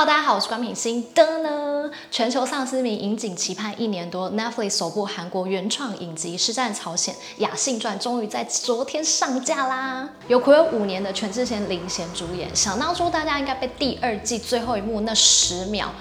大家好，我是关敏欣的呢。全球丧尸迷引颈期盼一年多，Netflix 首部韩国原创影集《尸战朝鲜：雅信传》终于在昨天上架啦！有暌违五年的全智贤领衔主演，想当初大家应该被第二季最后一幕那十秒。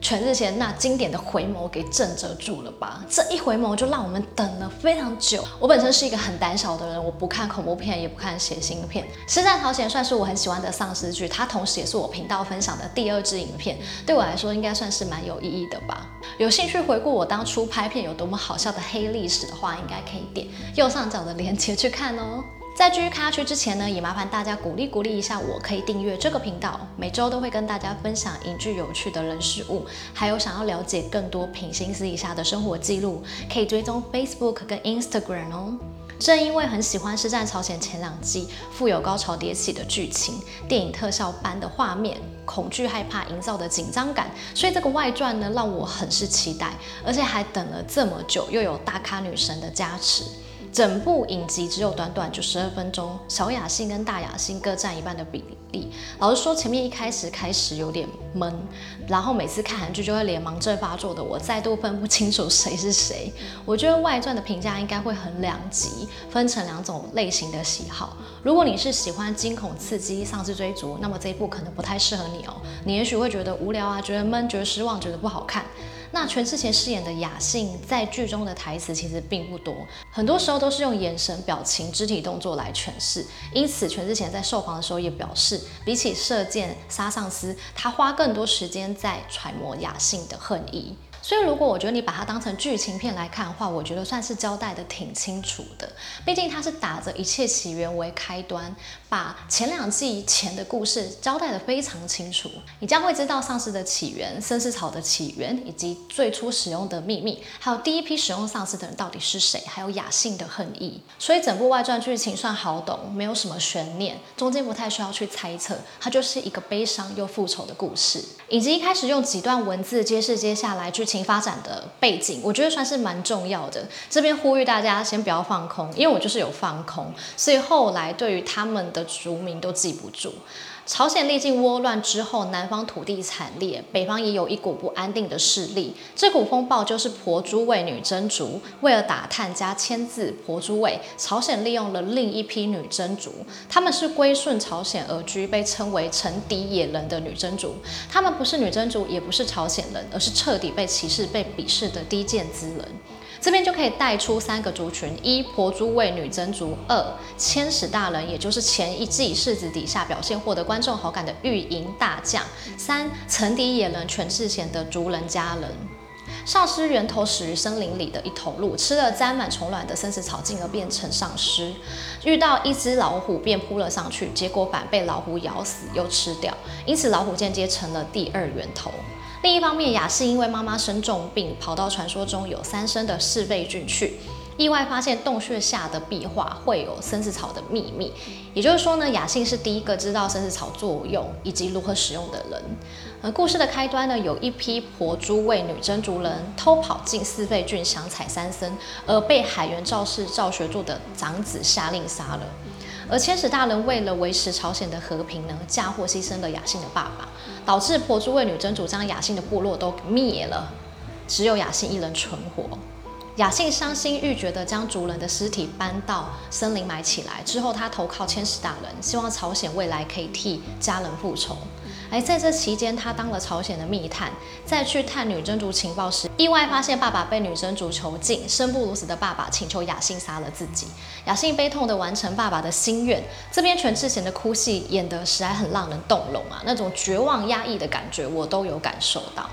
全智贤那经典的回眸给震慑住了吧？这一回眸就让我们等了非常久。我本身是一个很胆小的人，我不看恐怖片，也不看血腥片。《尸战朝鲜》算是我很喜欢的丧尸剧，它同时也是我频道分享的第二支影片，对我来说应该算是蛮有意义的吧。有兴趣回顾我当初拍片有多么好笑的黑历史的话，应该可以点右上角的链接去看哦。在继续看下去之前呢，也麻烦大家鼓励鼓励一下我，可以订阅这个频道，每周都会跟大家分享影剧有趣的人事物，还有想要了解更多品心私底下的生活记录，可以追踪 Facebook 跟 Instagram 哦。正因为很喜欢《尸战朝鲜》前两季富有高潮迭起的剧情、电影特效般的画面、恐惧害怕营造的紧张感，所以这个外传呢让我很是期待，而且还等了这么久，又有大咖女神的加持。整部影集只有短短就十二分钟，小雅信跟大雅信各占一半的比例。老实说，前面一开始开始有点闷，然后每次看韩剧就会脸盲症发作的我，再度分不清楚谁是谁。我觉得外传的评价应该会很两极，分成两种类型的喜好。如果你是喜欢惊恐刺激、丧尸追逐，那么这一部可能不太适合你哦。你也许会觉得无聊啊，觉得闷，觉得失望，觉得不好看。那全智贤饰演的雅信在剧中的台词其实并不多，很多时候都是用眼神、表情、肢体动作来诠释。因此，全智贤在受访的时候也表示，比起射箭杀上司，他花更多时间在揣摩雅信的恨意。所以，如果我觉得你把它当成剧情片来看的话，我觉得算是交代的挺清楚的。毕竟它是打着一切起源为开端，把前两季前的故事交代的非常清楚。你将会知道丧尸的起源、生死草的起源，以及最初使用的秘密，还有第一批使用丧尸的人到底是谁，还有雅信的恨意。所以，整部外传剧情算好懂，没有什么悬念，中间不太需要去猜测，它就是一个悲伤又复仇的故事。以及一开始用几段文字揭示接下来剧情发展的背景，我觉得算是蛮重要的。这边呼吁大家先不要放空，因为我就是有放空，所以后来对于他们的族名都记不住。朝鲜历经倭乱之后，南方土地惨烈，北方也有一股不安定的势力。这股风暴就是婆珠卫女真族。为了打探加签字婆珠卫，朝鲜利用了另一批女真族，他们是归顺朝鲜而居，被称为城底野人的女真族。他们不是女真族，也不是朝鲜人，而是彻底被歧视、被鄙视的低贱之人。这边就可以带出三个族群：一、婆珠卫女真族；二、千史大人，也就是前一季世子底下表现获得观众好感的御营大将；三、城底野人全智贤的族人家人。丧尸源头始于森林里的一头鹿，吃了沾满虫卵的生死草，进而变成丧尸。遇到一只老虎，便扑了上去，结果反被老虎咬死又吃掉，因此老虎间接成了第二源头。另一方面，雅信因为妈妈生重病，跑到传说中有三生的四倍郡去，意外发现洞穴下的壁画会有生死草的秘密。也就是说呢，雅信是第一个知道生死草作用以及如何使用的人。而故事的开端呢，有一批婆珠为女真族人偷跑进四倍郡想采三生，而被海原赵氏赵学柱的长子下令杀了。而千史大人为了维持朝鲜的和平呢，嫁祸牺牲了雅信的爸爸，导致婆珠卫女真主将雅信的部落都灭了，只有雅信一人存活。雅信伤心欲绝地将族人的尸体搬到森林埋起来，之后他投靠千史大人，希望朝鲜未来可以替家人复仇。而在这期间，他当了朝鲜的密探，在去探女真族情报时，意外发现爸爸被女真族囚禁，生不如死的爸爸请求雅信杀了自己。雅信悲痛地完成爸爸的心愿。这边全智贤的哭戏演得实在很让人动容啊，那种绝望压抑的感觉我都有感受到。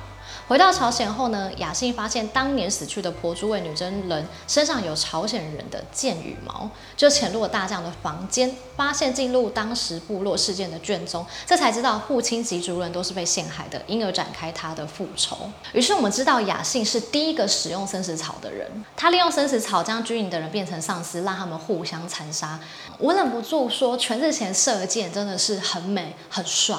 回到朝鲜后呢，雅信发现当年死去的婆珠卫女真人身上有朝鲜人的剑羽毛，就潜入了大将的房间，发现进入当时部落事件的卷宗，这才知道父亲及族人都是被陷害的，因而展开他的复仇。于是我们知道雅信是第一个使用生死草的人，他利用生死草将军营的人变成丧尸，让他们互相残杀。我忍不住说，全智贤射箭真的是很美很帅，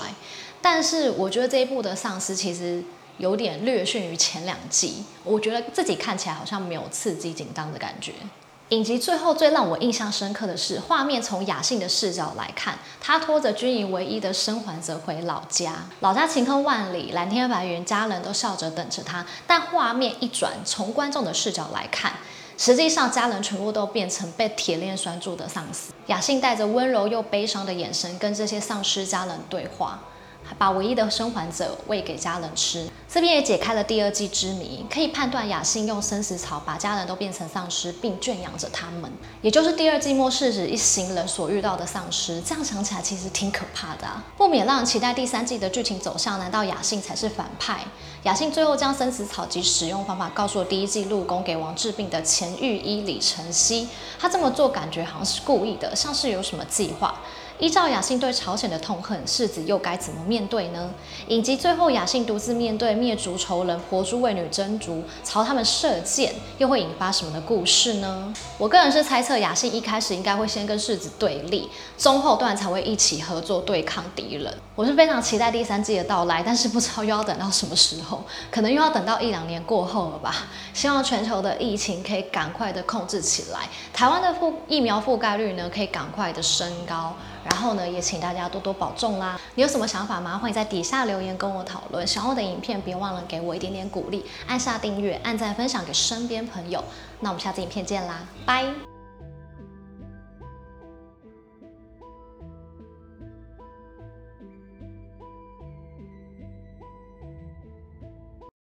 但是我觉得这一部的丧尸其实。有点略逊于前两季，我觉得自己看起来好像没有刺激紧张的感觉。影集最后最让我印象深刻的是，画面从雅信的视角来看，他拖着军营唯一的生还者回老家，老家晴空万里，蓝天白云，家人都笑着等着他。但画面一转，从观众的视角来看，实际上家人全部都变成被铁链拴住的丧尸。雅信带着温柔又悲伤的眼神跟这些丧尸家人对话。把唯一的生还者喂给家人吃，这边也解开了第二季之谜，可以判断雅信用生死草把家人都变成丧尸，并圈养着他们，也就是第二季末世时一行人所遇到的丧尸。这样想起来其实挺可怕的啊，不免让人期待第三季的剧情走向。难道雅信才是反派？雅信最后将生死草及使用方法告诉了第一季入宫给王治病的前御医李晨曦，他这么做感觉好像是故意的，像是有什么计划。依照雅信对朝鲜的痛恨，世子又该怎么面对呢？影集最后，雅信独自面对灭族仇人婆珠为女真族，朝他们射箭，又会引发什么的故事呢？我个人是猜测，雅信一开始应该会先跟世子对立，中后段才会一起合作对抗敌人。我是非常期待第三季的到来，但是不知道又要等到什么时候，可能又要等到一两年过后了吧。希望全球的疫情可以赶快的控制起来，台湾的覆疫苗覆盖率呢可以赶快的升高。然后呢，也请大家多多保重啦！你有什么想法吗？欢迎在底下留言跟我讨论。喜欢我的影片，别忘了给我一点点鼓励，按下订阅，按赞分享给身边朋友。那我们下次影片见啦，拜！